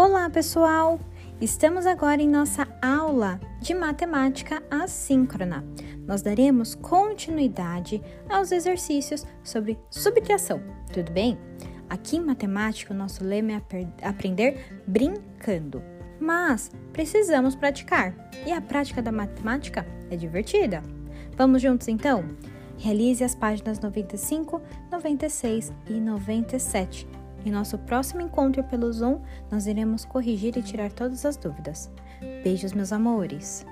Olá, pessoal! Estamos agora em nossa aula de matemática assíncrona. Nós daremos continuidade aos exercícios sobre subtração, tudo bem? Aqui em matemática, o nosso lema é aprender brincando, mas precisamos praticar e a prática da matemática é divertida. Vamos juntos então? Realize as páginas 95, 96 e 97 em nosso próximo encontro pelo Zoom, nós iremos corrigir e tirar todas as dúvidas. Beijos, meus amores!